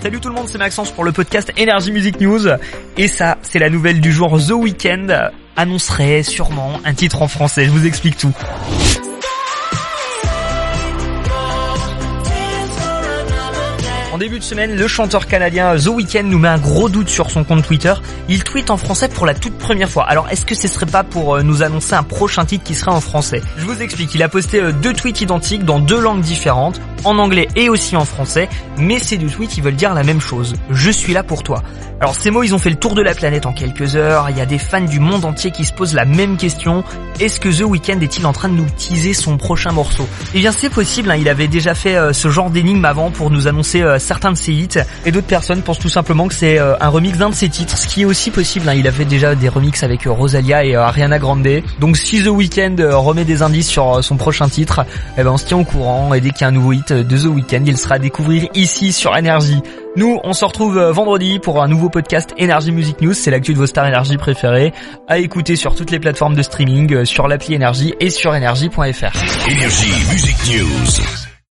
Salut tout le monde, c'est Maxence pour le podcast Energy Music News. Et ça, c'est la nouvelle du jour. The Weeknd annoncerait sûrement un titre en français. Je vous explique tout. En début de semaine, le chanteur canadien The Weeknd nous met un gros doute sur son compte Twitter. Il tweet en français pour la toute première fois. Alors est-ce que ce serait pas pour euh, nous annoncer un prochain titre qui serait en français? Je vous explique, il a posté euh, deux tweets identiques dans deux langues différentes, en anglais et aussi en français, mais ces deux tweets ils veulent dire la même chose. Je suis là pour toi. Alors ces mots ils ont fait le tour de la planète en quelques heures, il y a des fans du monde entier qui se posent la même question, est-ce que The Weeknd est-il en train de nous teaser son prochain morceau? Eh bien c'est possible, hein. il avait déjà fait euh, ce genre d'énigme avant pour nous annoncer certains de ses hits et d'autres personnes pensent tout simplement que c'est euh, un remix d'un de ses titres, ce qui est aussi possible. Hein. Il a fait déjà des remixes avec euh, Rosalia et euh, Ariana Grande. Donc si The Weeknd remet des indices sur son prochain titre, eh ben on se tient au courant et dès qu'il y a un nouveau hit de The Weeknd, il sera à découvrir ici sur Energy. Nous, on se retrouve vendredi pour un nouveau podcast Energy Music News. C'est l'actu de vos stars énergie préférées. À écouter sur toutes les plateformes de streaming, sur l'appli Energy et sur energy.fr. Energy Music News.